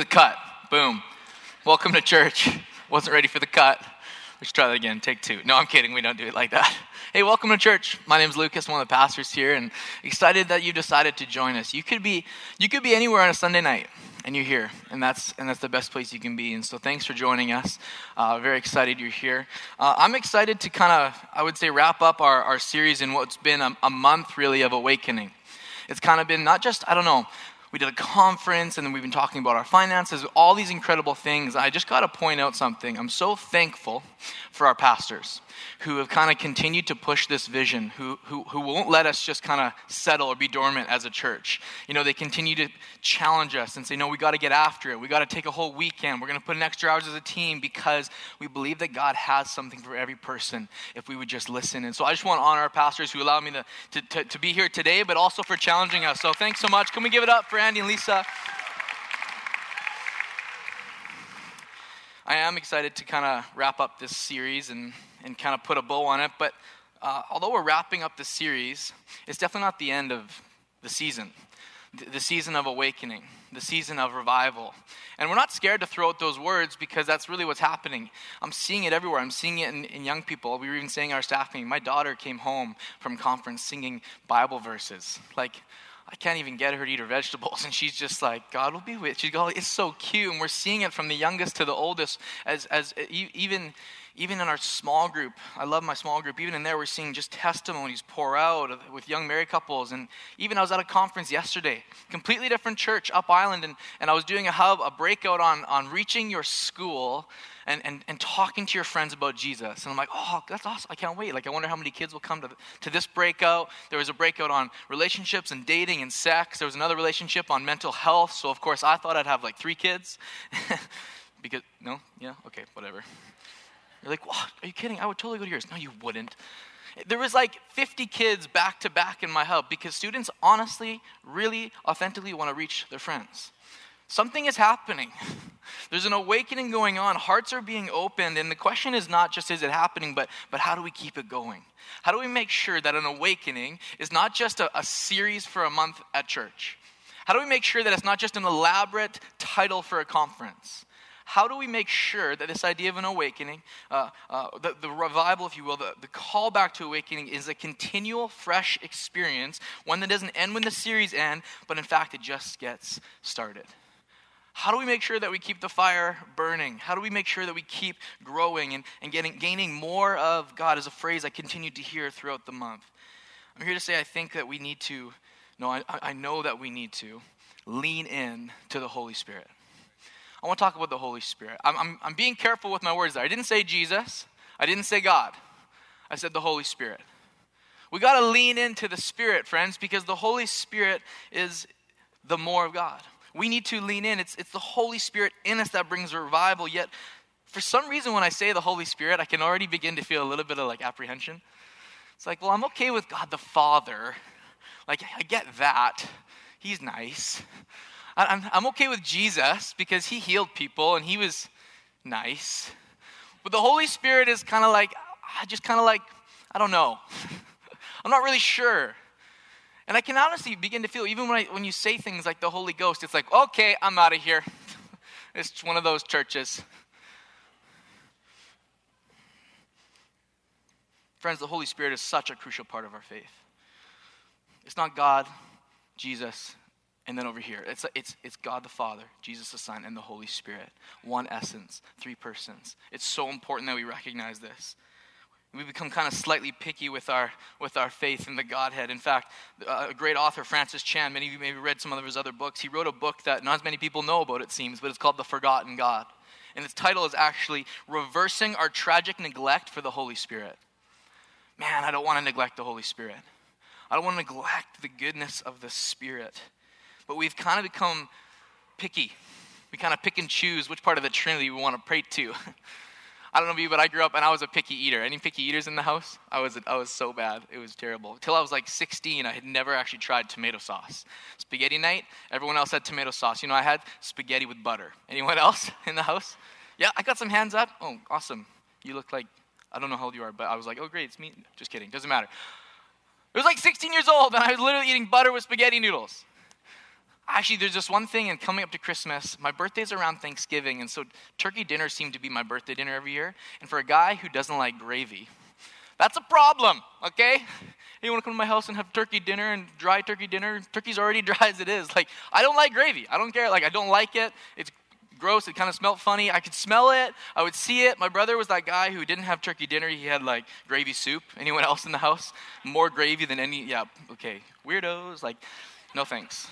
The cut. Boom. Welcome to church. Wasn't ready for the cut. Let's try that again. Take two. No, I'm kidding. We don't do it like that. Hey, welcome to church. My name is Lucas, one of the pastors here, and excited that you decided to join us. You could be, you could be anywhere on a Sunday night, and you're here, and that's and that's the best place you can be. And so, thanks for joining us. Uh, very excited you're here. Uh, I'm excited to kind of, I would say, wrap up our, our series in what's been a, a month really of awakening. It's kind of been not just, I don't know, we did a conference and then we've been talking about our finances, all these incredible things. I just got to point out something. I'm so thankful for our pastors who have kind of continued to push this vision, who, who, who won't let us just kind of settle or be dormant as a church. You know, they continue to challenge us and say, no, we got to get after it. We got to take a whole weekend. We're going to put in extra hours as a team because we believe that God has something for every person if we would just listen. And so I just want to honor our pastors who allowed me to, to, to, to be here today, but also for challenging us. So thanks so much. Can we give it up for Andy and Lisa? I am excited to kind of wrap up this series and, and kind of put a bow on it. But uh, although we're wrapping up the series, it's definitely not the end of the season, the, the season of awakening, the season of revival. And we're not scared to throw out those words because that's really what's happening. I'm seeing it everywhere. I'm seeing it in, in young people. We were even saying our staff meeting. My daughter came home from conference singing Bible verses. Like, I can't even get her to eat her vegetables. And she's just like, God will be with. She's going, oh, it's so cute. And we're seeing it from the youngest to the oldest as, as even, even in our small group. I love my small group. Even in there, we're seeing just testimonies pour out with young married couples. And even I was at a conference yesterday, completely different church up island. And, and I was doing a hub, a breakout on, on reaching your school and, and, and talking to your friends about Jesus. And I'm like, oh, that's awesome. I can't wait. Like, I wonder how many kids will come to, to this breakout. There was a breakout on relationships and dating and sex. There was another relationship on mental health. So, of course, I thought I'd have like three kids. because, no? Yeah? Okay, whatever. You're like, what? Are you kidding? I would totally go to yours. No, you wouldn't. There was like 50 kids back to back in my hub because students honestly, really, authentically want to reach their friends. Something is happening. There's an awakening going on. Hearts are being opened. And the question is not just is it happening, but, but how do we keep it going? How do we make sure that an awakening is not just a, a series for a month at church? How do we make sure that it's not just an elaborate title for a conference? How do we make sure that this idea of an awakening, uh, uh, the, the, revival, if you will, the, the call back to awakening is a continual, fresh experience, one that doesn't end when the series ends, but in fact, it just gets started? How do we make sure that we keep the fire burning? How do we make sure that we keep growing and, and getting, gaining more of God is a phrase I continued to hear throughout the month. I'm here to say I think that we need to, no, I, I know that we need to lean in to the Holy Spirit. I want to talk about the Holy Spirit. I'm, I'm, I'm being careful with my words there. I didn't say Jesus, I didn't say God, I said the Holy Spirit. We got to lean into the Spirit, friends, because the Holy Spirit is the more of God. We need to lean in. It's, it's the Holy Spirit in us that brings revival. Yet, for some reason, when I say the Holy Spirit, I can already begin to feel a little bit of like apprehension. It's like, well, I'm okay with God the Father. Like, I get that. He's nice. I'm, I'm okay with Jesus because he healed people and he was nice. But the Holy Spirit is kind of like, I just kind of like, I don't know. I'm not really sure. And I can honestly begin to feel, even when, I, when you say things like the Holy Ghost, it's like, okay, I'm out of here. it's one of those churches. Friends, the Holy Spirit is such a crucial part of our faith. It's not God, Jesus, and then over here, it's, it's, it's God the Father, Jesus the Son, and the Holy Spirit. One essence, three persons. It's so important that we recognize this. We become kind of slightly picky with our, with our faith in the Godhead. In fact, uh, a great author, Francis Chan, many of you maybe read some of his other books. He wrote a book that not as many people know about, it seems, but it's called The Forgotten God. And its title is actually Reversing Our Tragic Neglect for the Holy Spirit. Man, I don't want to neglect the Holy Spirit. I don't want to neglect the goodness of the Spirit. But we've kind of become picky. We kind of pick and choose which part of the Trinity we want to pray to. I don't know about you, but I grew up and I was a picky eater. Any picky eaters in the house? I was, I was so bad. It was terrible. Until I was like 16, I had never actually tried tomato sauce. Spaghetti night, everyone else had tomato sauce. You know, I had spaghetti with butter. Anyone else in the house? Yeah, I got some hands up. Oh, awesome. You look like, I don't know how old you are, but I was like, oh, great, it's me. Just kidding. Doesn't matter. It was like 16 years old and I was literally eating butter with spaghetti noodles. Actually, there's this one thing, and coming up to Christmas, my birthday's around Thanksgiving, and so turkey dinner seemed to be my birthday dinner every year. And for a guy who doesn't like gravy, that's a problem, okay? You want to come to my house and have turkey dinner and dry turkey dinner? Turkey's already dry as it is. Like, I don't like gravy. I don't care. Like, I don't like it. It's gross. It kind of smelled funny. I could smell it. I would see it. My brother was that guy who didn't have turkey dinner. He had like gravy soup. Anyone else in the house? More gravy than any. Yeah, okay. Weirdos. Like, no thanks.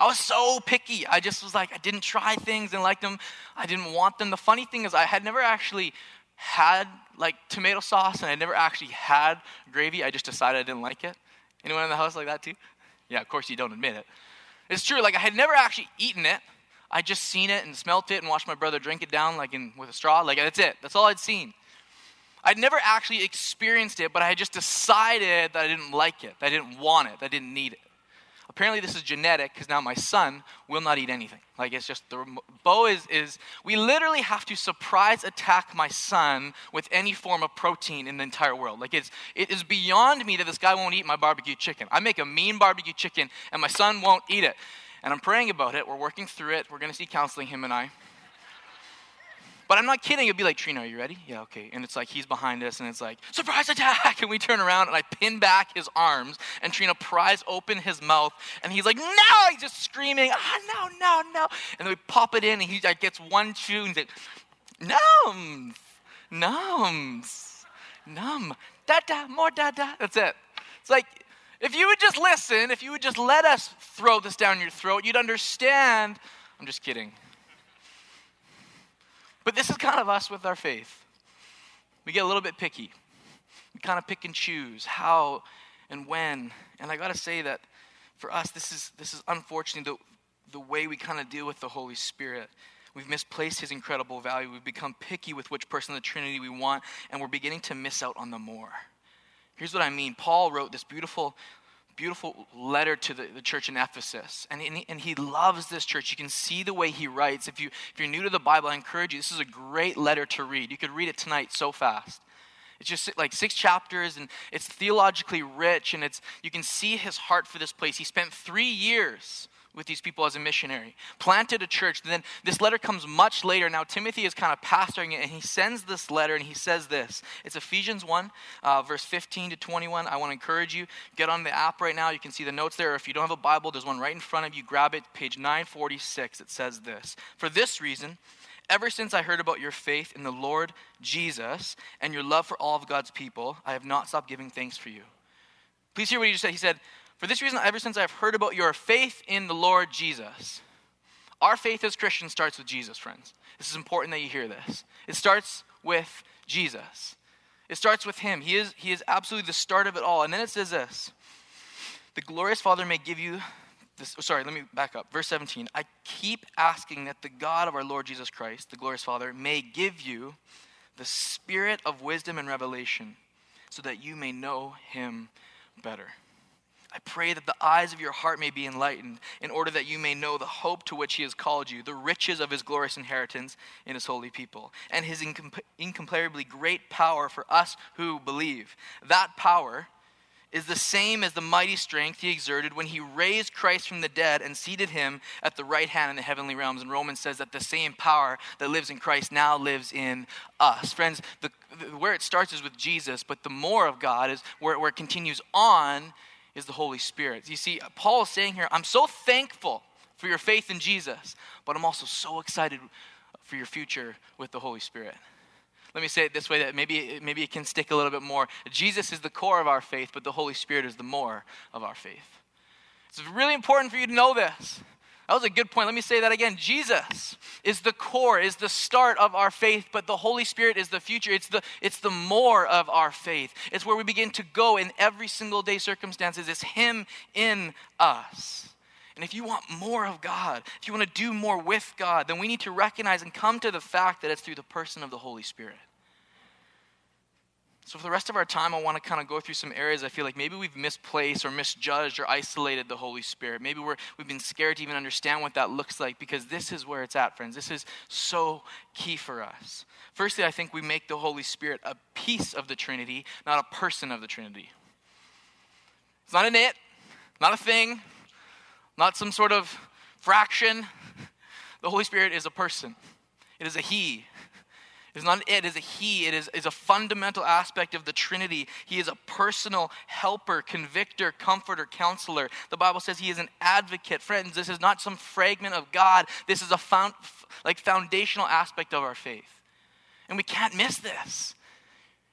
I was so picky. I just was like, I didn't try things and like them. I didn't want them. The funny thing is, I had never actually had like tomato sauce and I never actually had gravy. I just decided I didn't like it. Anyone in the house like that too? Yeah, of course you don't admit it. It's true. Like I had never actually eaten it. I just seen it and smelt it and watched my brother drink it down like in with a straw. Like that's it. That's all I'd seen. I'd never actually experienced it, but I had just decided that I didn't like it, that I didn't want it, that I didn't need it. Apparently, this is genetic because now my son will not eat anything. Like, it's just the Bo is, is, we literally have to surprise attack my son with any form of protein in the entire world. Like, it's, it is beyond me that this guy won't eat my barbecue chicken. I make a mean barbecue chicken and my son won't eat it. And I'm praying about it. We're working through it. We're going to see counseling, him and I. But I'm not kidding. It'd be like, Trina, are you ready? Yeah, okay. And it's like he's behind us, and it's like, surprise attack! And we turn around, and I pin back his arms, and Trina pries open his mouth, and he's like, no! He's just screaming, ah, no, no, no. And then we pop it in, and he like, gets one chew, and he's like, nums, nums, numb, da da, more da da. That's it. It's like, if you would just listen, if you would just let us throw this down your throat, you'd understand. I'm just kidding. But this is kind of us with our faith. We get a little bit picky. We kind of pick and choose how and when. And I got to say that for us, this is, this is unfortunately the, the way we kind of deal with the Holy Spirit. We've misplaced his incredible value. We've become picky with which person of the Trinity we want, and we're beginning to miss out on the more. Here's what I mean Paul wrote this beautiful beautiful letter to the, the church in Ephesus. And, and, he, and he loves this church. You can see the way he writes. If, you, if you're new to the Bible, I encourage you, this is a great letter to read. You could read it tonight so fast. It's just like six chapters and it's theologically rich and it's you can see his heart for this place. He spent three years with these people as a missionary, planted a church. Then this letter comes much later. Now, Timothy is kind of pastoring it, and he sends this letter and he says this. It's Ephesians 1, uh, verse 15 to 21. I want to encourage you, get on the app right now. You can see the notes there. If you don't have a Bible, there's one right in front of you. Grab it, page 946. It says this For this reason, ever since I heard about your faith in the Lord Jesus and your love for all of God's people, I have not stopped giving thanks for you. Please hear what he just said. He said, for this reason, ever since I've heard about your faith in the Lord Jesus, our faith as Christians starts with Jesus, friends. This is important that you hear this. It starts with Jesus. It starts with Him. He is, he is absolutely the start of it all. And then it says this The glorious Father may give you this. Oh, sorry, let me back up. Verse 17. I keep asking that the God of our Lord Jesus Christ, the glorious Father, may give you the spirit of wisdom and revelation so that you may know Him better. I pray that the eyes of your heart may be enlightened, in order that you may know the hope to which he has called you, the riches of his glorious inheritance in his holy people, and his incomparably great power for us who believe. That power is the same as the mighty strength he exerted when he raised Christ from the dead and seated him at the right hand in the heavenly realms. And Romans says that the same power that lives in Christ now lives in us. Friends, the, the, where it starts is with Jesus, but the more of God is where, where it continues on is the Holy Spirit. You see, Paul is saying here, I'm so thankful for your faith in Jesus, but I'm also so excited for your future with the Holy Spirit. Let me say it this way that maybe, maybe it can stick a little bit more. Jesus is the core of our faith, but the Holy Spirit is the more of our faith. It's really important for you to know this. That was a good point. Let me say that again. Jesus is the core, is the start of our faith, but the Holy Spirit is the future. It's the, it's the more of our faith. It's where we begin to go in every single day circumstances. It's Him in us. And if you want more of God, if you want to do more with God, then we need to recognize and come to the fact that it's through the person of the Holy Spirit. So, for the rest of our time, I want to kind of go through some areas I feel like maybe we've misplaced or misjudged or isolated the Holy Spirit. Maybe we're, we've been scared to even understand what that looks like because this is where it's at, friends. This is so key for us. Firstly, I think we make the Holy Spirit a piece of the Trinity, not a person of the Trinity. It's not an it, not a thing, not some sort of fraction. The Holy Spirit is a person, it is a He. It is not an it, it is a He. It is, is a fundamental aspect of the Trinity. He is a personal helper, convictor, comforter, counselor. The Bible says He is an advocate. Friends, this is not some fragment of God. This is a found, like foundational aspect of our faith. And we can't miss this.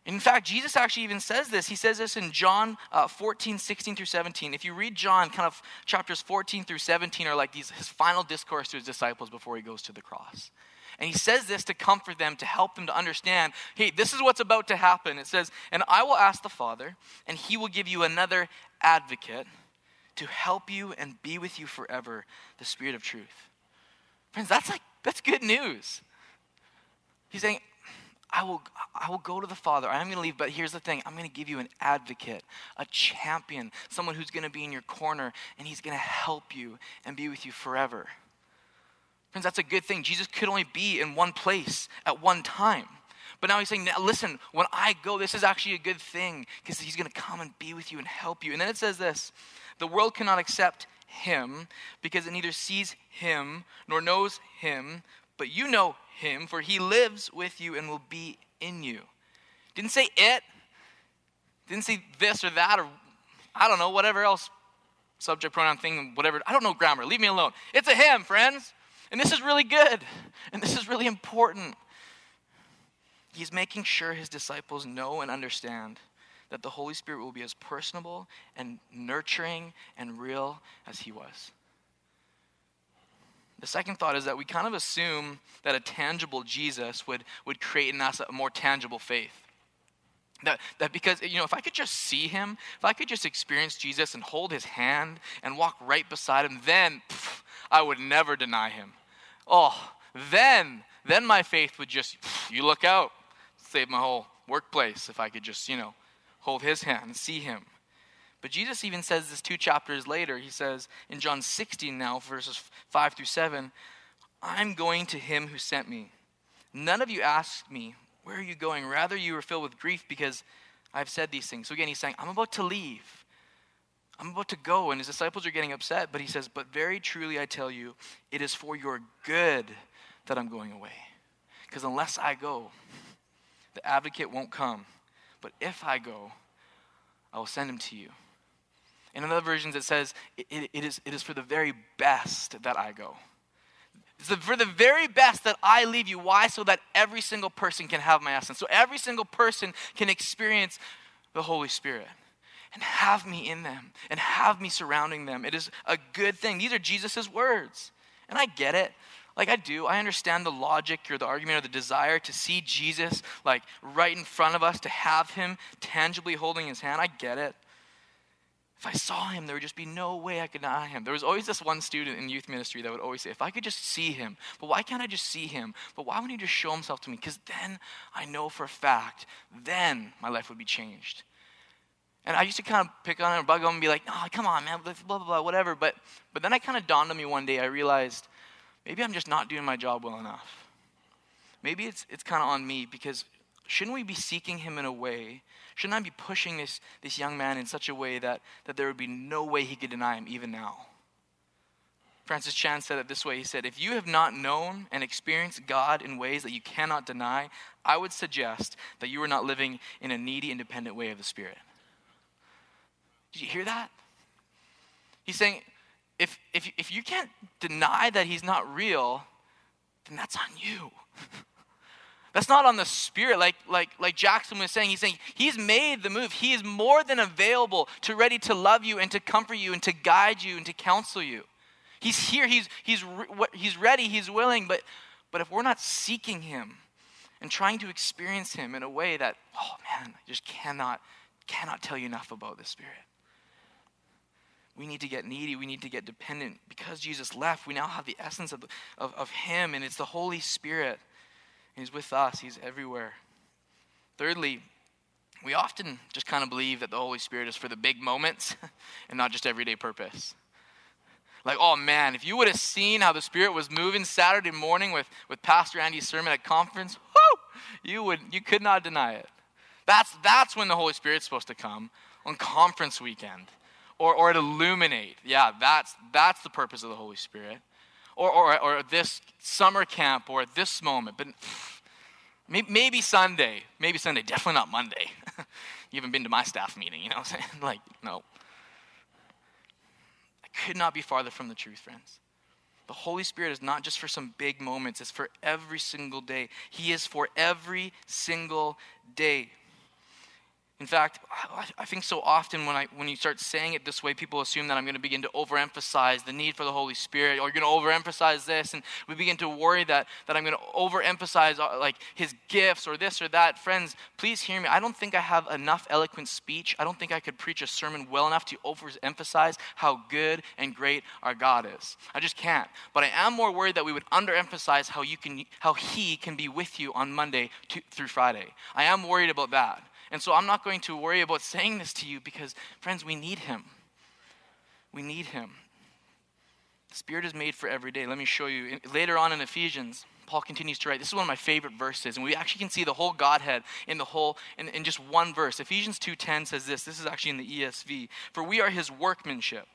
In fact, Jesus actually even says this. He says this in John uh, 14, 16 through 17. If you read John, kind of chapters 14 through 17 are like these, his final discourse to his disciples before he goes to the cross. And he says this to comfort them, to help them to understand hey, this is what's about to happen. It says, And I will ask the Father, and he will give you another advocate to help you and be with you forever, the Spirit of truth. Friends, that's like, that's good news. He's saying, I will, I will go to the Father. I am going to leave, but here's the thing I'm going to give you an advocate, a champion, someone who's going to be in your corner, and he's going to help you and be with you forever. Friends, that's a good thing. Jesus could only be in one place at one time. But now he's saying, now listen, when I go, this is actually a good thing because he's going to come and be with you and help you. And then it says this the world cannot accept him because it neither sees him nor knows him, but you know him, for he lives with you and will be in you. Didn't say it, didn't say this or that, or I don't know, whatever else, subject, pronoun, thing, whatever. I don't know grammar. Leave me alone. It's a him, friends. And this is really good. And this is really important. He's making sure his disciples know and understand that the Holy Spirit will be as personable and nurturing and real as he was. The second thought is that we kind of assume that a tangible Jesus would, would create in us a more tangible faith. That, that because, you know, if I could just see him, if I could just experience Jesus and hold his hand and walk right beside him, then pff, I would never deny him. Oh, then, then my faith would just, you look out, save my whole workplace if I could just, you know, hold his hand and see him. But Jesus even says this two chapters later. He says in John 16 now, verses 5 through 7, I'm going to him who sent me. None of you asked me, Where are you going? Rather, you were filled with grief because I've said these things. So again, he's saying, I'm about to leave. I'm about to go. And his disciples are getting upset, but he says, But very truly I tell you, it is for your good that I'm going away. Because unless I go, the advocate won't come. But if I go, I will send him to you. In other versions, it says, it, it, it, is, it is for the very best that I go. It's for the very best that I leave you. Why? So that every single person can have my essence. So every single person can experience the Holy Spirit and have me in them and have me surrounding them. It is a good thing. These are Jesus' words. And I get it. Like I do. I understand the logic or the argument or the desire to see Jesus like right in front of us, to have him tangibly holding his hand. I get it. If I saw him, there would just be no way I could deny him. There was always this one student in youth ministry that would always say, If I could just see him, but why can't I just see him? But why wouldn't he just show himself to me? Because then I know for a fact, then my life would be changed. And I used to kind of pick on him bug him and be like, Oh, come on, man, blah, blah, blah, whatever. But, but then I kind of dawned on me one day, I realized maybe I'm just not doing my job well enough. Maybe it's, it's kind of on me because shouldn't we be seeking him in a way Shouldn't I be pushing this, this young man in such a way that, that there would be no way he could deny him even now? Francis Chan said it this way He said, If you have not known and experienced God in ways that you cannot deny, I would suggest that you are not living in a needy, independent way of the Spirit. Did you hear that? He's saying, if, if, if you can't deny that He's not real, then that's on you. That's not on the spirit, like, like, like Jackson was saying. He's saying he's made the move. He is more than available to ready to love you and to comfort you and to guide you and to counsel you. He's here. He's, he's, he's ready. He's willing. But, but if we're not seeking him and trying to experience him in a way that, oh man, I just cannot, cannot tell you enough about the Spirit. We need to get needy. We need to get dependent. Because Jesus left, we now have the essence of, of, of him, and it's the Holy Spirit He's with us, He's everywhere. Thirdly, we often just kind of believe that the Holy Spirit is for the big moments and not just everyday purpose. Like, oh man, if you would have seen how the Spirit was moving Saturday morning with, with Pastor Andy's sermon at conference, whoo, you, would, you could not deny it. That's, that's when the Holy Spirit's supposed to come, on conference weekend or, or illuminate. Yeah, that's, that's the purpose of the Holy Spirit. Or, or, or this summer camp or this moment. But maybe Sunday. Maybe Sunday. Definitely not Monday. you haven't been to my staff meeting, you know what I'm saying? Like, no. I could not be farther from the truth, friends. The Holy Spirit is not just for some big moments, it's for every single day. He is for every single day. In fact, I think so often when, I, when you start saying it this way, people assume that I'm going to begin to overemphasize the need for the Holy Spirit, or you're going to overemphasize this, and we begin to worry that, that I'm going to overemphasize uh, like His gifts or this or that. Friends, please hear me. I don't think I have enough eloquent speech. I don't think I could preach a sermon well enough to overemphasize how good and great our God is. I just can't. But I am more worried that we would underemphasize how you can, how He can be with you on Monday to, through Friday. I am worried about that. And so I'm not going to worry about saying this to you because, friends, we need Him. We need Him. The Spirit is made for every day. Let me show you. Later on in Ephesians, Paul continues to write. This is one of my favorite verses, and we actually can see the whole Godhead in the whole in, in just one verse. Ephesians 2:10 says this. This is actually in the ESV. For we are his workmanship,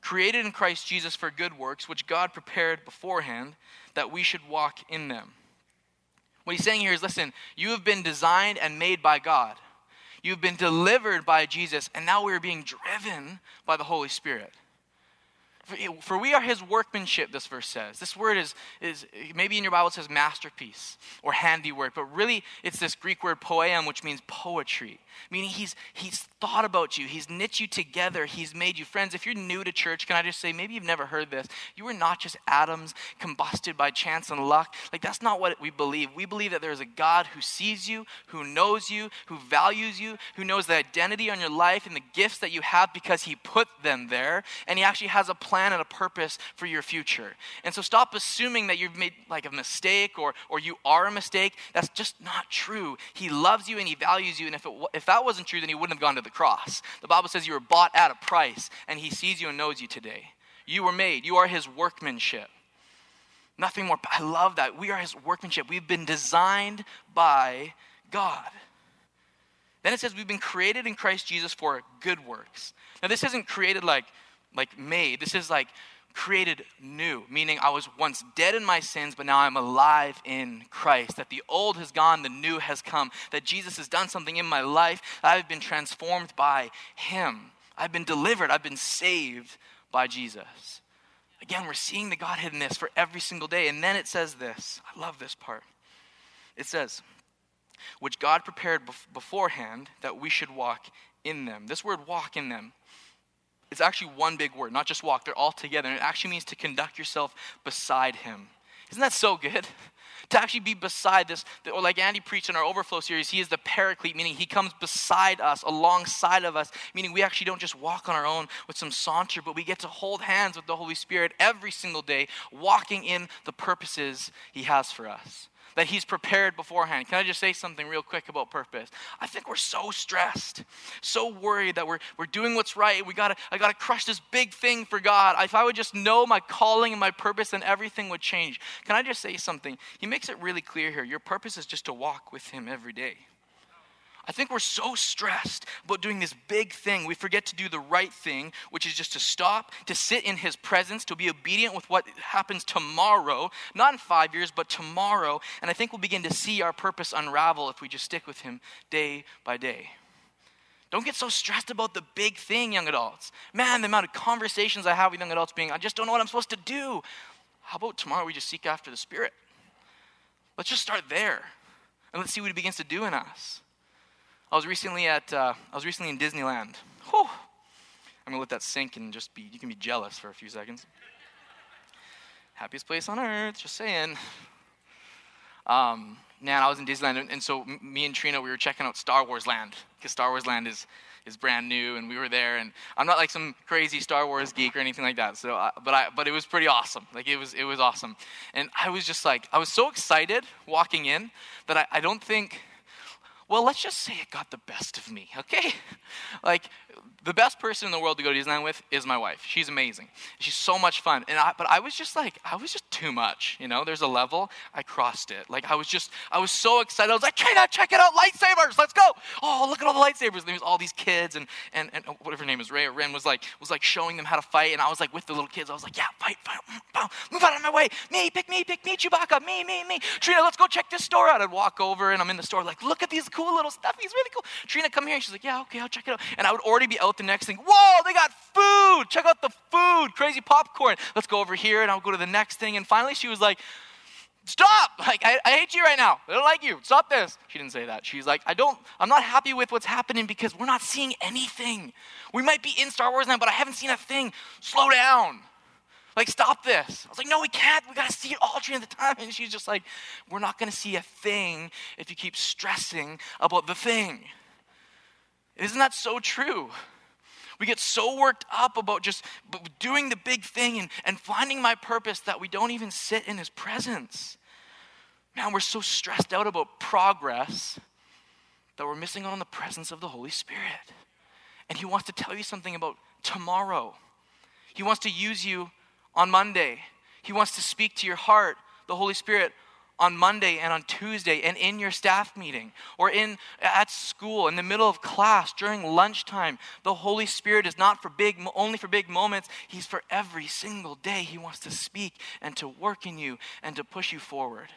created in Christ Jesus for good works, which God prepared beforehand that we should walk in them. What he's saying here is listen, you have been designed and made by God. You've been delivered by Jesus, and now we're being driven by the Holy Spirit. For we are his workmanship, this verse says. This word is, is maybe in your Bible it says masterpiece or handiwork, but really it's this Greek word poem, which means poetry meaning he's, he's thought about you, he's knit you together, he's made you friends. If you're new to church, can I just say, maybe you've never heard this. You are not just atoms combusted by chance and luck. Like, that's not what we believe. We believe that there's a God who sees you, who knows you, who values you, who knows the identity on your life and the gifts that you have because he put them there, and he actually has a plan and a purpose for your future. And so stop assuming that you've made like a mistake or, or you are a mistake. That's just not true. He loves you and he values you, and if, it, if that wasn't true, then he wouldn't have gone to the cross. The Bible says you were bought at a price, and he sees you and knows you today. You were made, you are his workmanship. Nothing more. I love that. We are his workmanship. We've been designed by God. Then it says we've been created in Christ Jesus for good works. Now, this isn't created like, like made. This is like created new, meaning I was once dead in my sins, but now I'm alive in Christ. That the old has gone, the new has come. That Jesus has done something in my life. I've been transformed by Him. I've been delivered. I've been saved by Jesus. Again, we're seeing the Godhead in this for every single day. And then it says this I love this part. It says, which God prepared beforehand that we should walk in them. This word walk in them it's actually one big word, not just walk. They're all together. And it actually means to conduct yourself beside him. Isn't that so good? to actually be beside this, or like Andy preached in our overflow series, he is the paraclete, meaning he comes beside us, alongside of us, meaning we actually don't just walk on our own with some saunter, but we get to hold hands with the Holy Spirit every single day, walking in the purposes he has for us that He's prepared beforehand. Can I just say something real quick about purpose? I think we're so stressed, so worried that we're, we're doing what's right. We gotta, I gotta crush this big thing for God. If I would just know my calling and my purpose, then everything would change. Can I just say something? He makes it really clear here. Your purpose is just to walk with Him every day. I think we're so stressed about doing this big thing, we forget to do the right thing, which is just to stop, to sit in His presence, to be obedient with what happens tomorrow, not in five years, but tomorrow. And I think we'll begin to see our purpose unravel if we just stick with Him day by day. Don't get so stressed about the big thing, young adults. Man, the amount of conversations I have with young adults being, I just don't know what I'm supposed to do. How about tomorrow we just seek after the Spirit? Let's just start there and let's see what He begins to do in us. I was recently at, uh, I was recently in Disneyland. Whew. I'm gonna let that sink and just be, you can be jealous for a few seconds. Happiest place on earth, just saying. Um, man, I was in Disneyland, and, and so me and Trina, we were checking out Star Wars Land, because Star Wars Land is, is brand new, and we were there, and I'm not like some crazy Star Wars geek or anything like that, so, uh, but, I, but it was pretty awesome. Like, it was, it was awesome. And I was just like, I was so excited walking in that I, I don't think, Well, let's just say it got the best of me, okay? Like, the best person in the world to go to Disneyland with is my wife. She's amazing. She's so much fun. And I, but I was just like, I was just too much, you know? There's a level, I crossed it. Like, I was just, I was so excited. I was like, Trina, check it out, lightsabers, let's go. Oh, look at all the lightsabers. And there was all these kids, and, and, and whatever her name is, Rey or Ren, was like, was like showing them how to fight. And I was like with the little kids. I was like, yeah, fight, fight, mm, move out of my way. Me, pick me, pick me, Chewbacca, me, me, me. Trina, let's go check this store out. I'd walk over, and I'm in the store, like, look at these cool little stuff. He's really cool. Trina, come here. And she's like, yeah, okay, I'll check it out. And I would already be out the next thing. Whoa, they got food. Check out the food. Crazy popcorn. Let's go over here. And I'll go to the next thing. And finally, she was like, stop. Like, I, I hate you right now. I don't like you. Stop this. She didn't say that. She's like, I don't, I'm not happy with what's happening because we're not seeing anything. We might be in Star Wars now, but I haven't seen a thing. Slow down. Like, stop this. I was like, no, we can't. We got to see it all during the time. And she's just like, we're not going to see a thing if you keep stressing about the thing. Isn't that so true? We get so worked up about just doing the big thing and, and finding my purpose that we don't even sit in his presence. Man, we're so stressed out about progress that we're missing out on the presence of the Holy Spirit. And he wants to tell you something about tomorrow. He wants to use you on Monday. He wants to speak to your heart, the Holy Spirit, on Monday and on Tuesday and in your staff meeting or in at school in the middle of class during lunchtime. The Holy Spirit is not for big only for big moments. He's for every single day. He wants to speak and to work in you and to push you forward.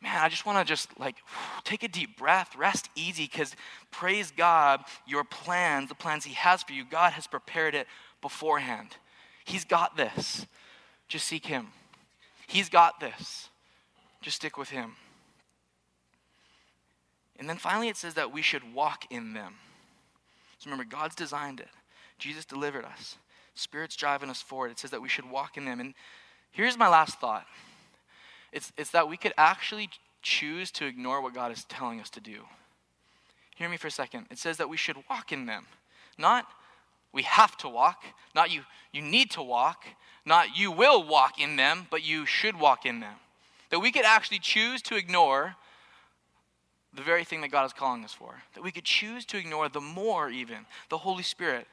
Man, I just want to just like take a deep breath, rest easy cuz praise God, your plans, the plans he has for you, God has prepared it beforehand. He's got this. Just seek him. He's got this. Just stick with Him. And then finally, it says that we should walk in them. So remember, God's designed it. Jesus delivered us. Spirit's driving us forward. It says that we should walk in them. And here's my last thought it's, it's that we could actually choose to ignore what God is telling us to do. Hear me for a second. It says that we should walk in them. Not we have to walk, not you, you need to walk, not you will walk in them, but you should walk in them. That we could actually choose to ignore the very thing that God is calling us for. That we could choose to ignore the more, even, the Holy Spirit.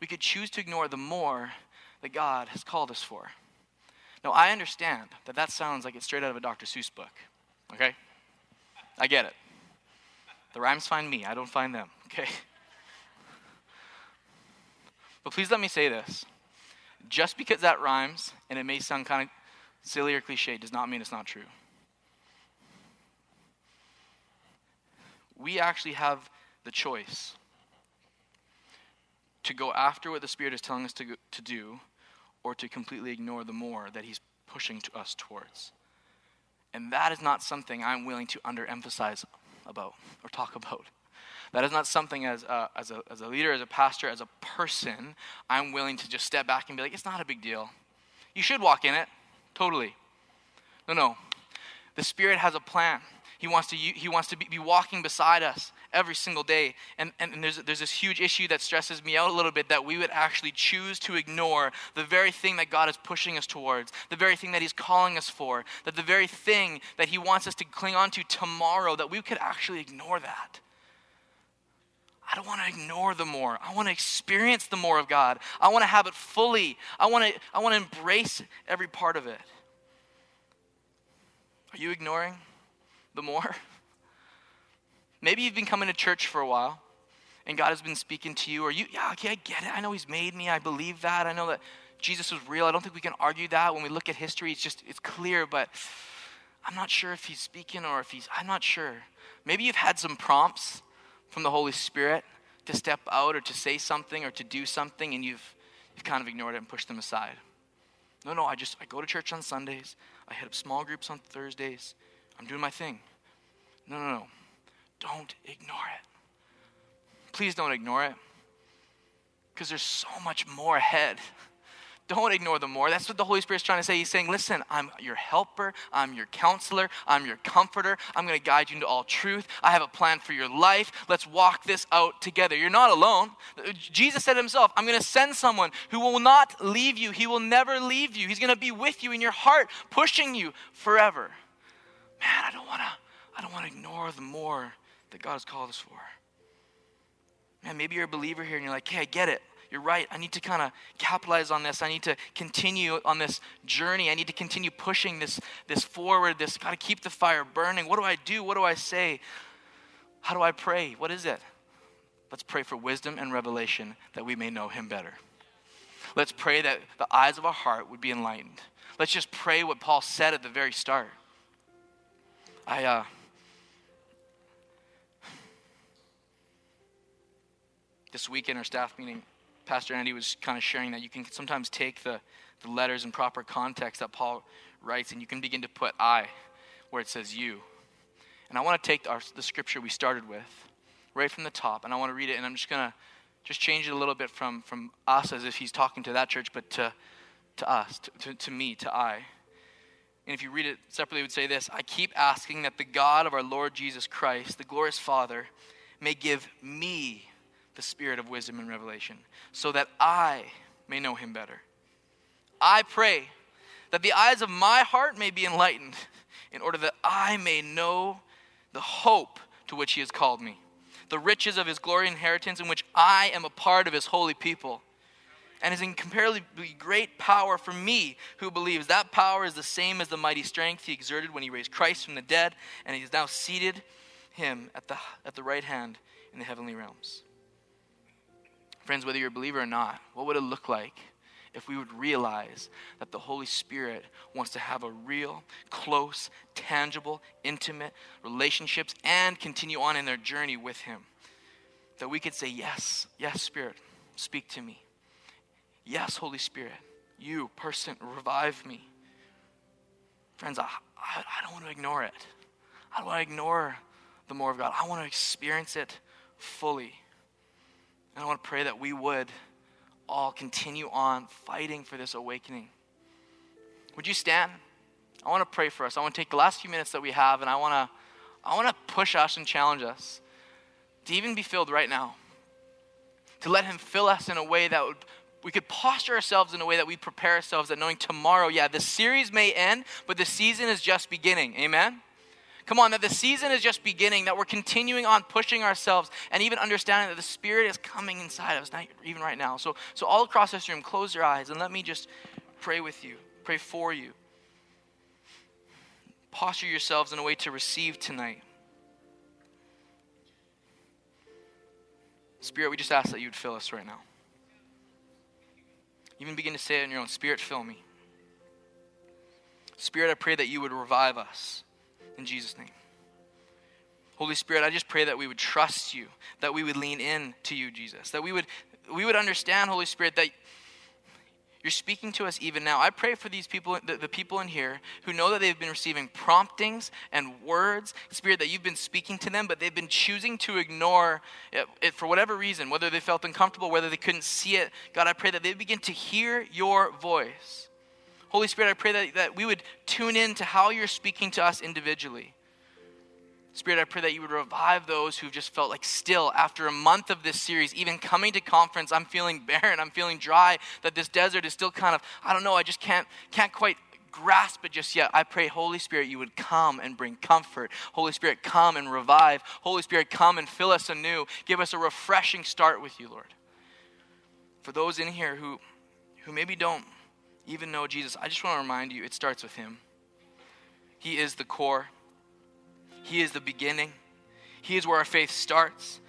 We could choose to ignore the more that God has called us for. Now, I understand that that sounds like it's straight out of a Dr. Seuss book, okay? I get it. The rhymes find me, I don't find them, okay? But please let me say this. Just because that rhymes, and it may sound kind of silly or cliche does not mean it's not true. We actually have the choice to go after what the Spirit is telling us to, to do or to completely ignore the more that He's pushing to us towards. And that is not something I'm willing to underemphasize about or talk about. That is not something as a, as, a, as a leader, as a pastor, as a person, I'm willing to just step back and be like, it's not a big deal. You should walk in it. Totally. No, no. The Spirit has a plan. He wants to, he wants to be, be walking beside us every single day. And, and, and there's, there's this huge issue that stresses me out a little bit that we would actually choose to ignore the very thing that God is pushing us towards, the very thing that He's calling us for, that the very thing that He wants us to cling on to tomorrow, that we could actually ignore that. I don't want to ignore the more. I want to experience the more of God. I want to have it fully. I want to, I want to embrace every part of it. Are you ignoring the more? Maybe you've been coming to church for a while and God has been speaking to you, or you, yeah, okay, I get it. I know He's made me. I believe that. I know that Jesus was real. I don't think we can argue that. When we look at history, it's just, it's clear, but I'm not sure if He's speaking or if He's, I'm not sure. Maybe you've had some prompts from the Holy Spirit to step out or to say something or to do something and you've, you've kind of ignored it and pushed them aside. No, no, I just, I go to church on Sundays. I head up small groups on Thursdays. I'm doing my thing. No, no, no. Don't ignore it. Please don't ignore it because there's so much more ahead. Don't ignore the more. That's what the Holy Spirit's trying to say. He's saying, Listen, I'm your helper, I'm your counselor, I'm your comforter. I'm going to guide you into all truth. I have a plan for your life. Let's walk this out together. You're not alone. Jesus said himself, I'm going to send someone who will not leave you. He will never leave you. He's going to be with you in your heart, pushing you forever. Man, I don't want to I don't want to ignore the more that God has called us for. Man, maybe you're a believer here and you're like, hey, I get it. You're right. I need to kind of capitalize on this. I need to continue on this journey. I need to continue pushing this, this forward. This got to keep the fire burning. What do I do? What do I say? How do I pray? What is it? Let's pray for wisdom and revelation that we may know him better. Let's pray that the eyes of our heart would be enlightened. Let's just pray what Paul said at the very start. I, uh, this week in our staff meeting, Pastor Andy was kind of sharing that you can sometimes take the, the letters in proper context that Paul writes and you can begin to put I where it says you. And I want to take our, the scripture we started with right from the top and I want to read it and I'm just going to just change it a little bit from, from us as if he's talking to that church, but to, to us, to, to, to me, to I. And if you read it separately, it would say this I keep asking that the God of our Lord Jesus Christ, the glorious Father, may give me the spirit of wisdom and revelation, so that I may know him better. I pray that the eyes of my heart may be enlightened, in order that I may know the hope to which he has called me, the riches of his glory inheritance, in which I am a part of his holy people. And his incomparably great power for me who believes. That power is the same as the mighty strength he exerted when he raised Christ from the dead, and he has now seated him at the, at the right hand in the heavenly realms. Friends, whether you're a believer or not, what would it look like if we would realize that the Holy Spirit wants to have a real, close, tangible, intimate relationships and continue on in their journey with Him? That we could say, Yes, yes, Spirit, speak to me. Yes, Holy Spirit, you, person, revive me. Friends, I, I, I don't want to ignore it. I don't want to ignore the more of God. I want to experience it fully. And I want to pray that we would all continue on fighting for this awakening. Would you stand? I want to pray for us. I want to take the last few minutes that we have and I want to I want to push us and challenge us to even be filled right now. To let him fill us in a way that would we could posture ourselves in a way that we prepare ourselves that knowing tomorrow, yeah, the series may end, but the season is just beginning. Amen. Come on, that the season is just beginning, that we're continuing on pushing ourselves and even understanding that the Spirit is coming inside of us, not even right now. So, so all across this room, close your eyes and let me just pray with you, pray for you. Posture yourselves in a way to receive tonight. Spirit, we just ask that you would fill us right now. Even begin to say it in your own Spirit, fill me. Spirit, I pray that you would revive us. In Jesus' name. Holy Spirit, I just pray that we would trust you, that we would lean in to you, Jesus, that we would, we would understand, Holy Spirit, that you're speaking to us even now. I pray for these people, the, the, people in here who know that they've been receiving promptings and words, Spirit, that you've been speaking to them, but they've been choosing to ignore it, it, for whatever reason, whether they felt uncomfortable, whether they couldn't see it. God, I pray that they begin to hear your voice. Holy Spirit, I pray that, that we would tune in to how you're speaking to us individually. Spirit, I pray that you would revive those who've just felt like still after a month of this series, even coming to conference, I'm feeling barren, I'm feeling dry, that this desert is still kind of, I don't know, I just can't, can't quite grasp it just yet. I pray, Holy Spirit, you would come and bring comfort. Holy Spirit, come and revive. Holy Spirit, come and fill us anew. Give us a refreshing start with you, Lord. For those in here who, who maybe don't even know Jesus, I just want to remind you it starts with Him. He is the core, He is the beginning, He is where our faith starts.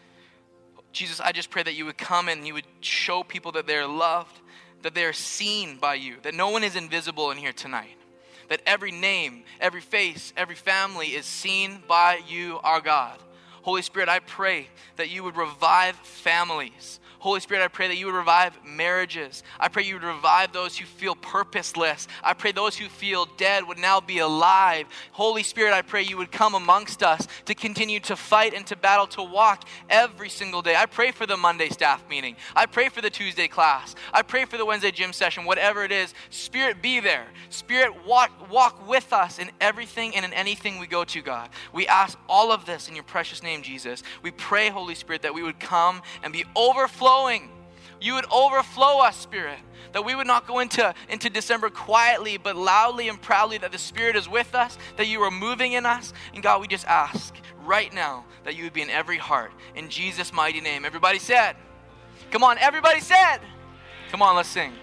Jesus, I just pray that you would come and you would show people that they're loved, that they're seen by you, that no one is invisible in here tonight. That every name, every face, every family is seen by you, our God. Holy Spirit, I pray that you would revive families. Holy Spirit, I pray that you would revive marriages. I pray you would revive those who feel purposeless. I pray those who feel dead would now be alive. Holy Spirit, I pray you would come amongst us to continue to fight and to battle, to walk every single day. I pray for the Monday staff meeting. I pray for the Tuesday class. I pray for the Wednesday gym session, whatever it is. Spirit, be there. Spirit, walk, walk with us in everything and in anything we go to, God. We ask all of this in your precious name, Jesus. We pray, Holy Spirit, that we would come and be overflowing overflowing. You would overflow us, Spirit. That we would not go into, into December quietly, but loudly and proudly that the Spirit is with us, that you are moving in us. And God, we just ask right now that you would be in every heart. In Jesus' mighty name. Everybody said, Come on, everybody said, Come on, let's sing.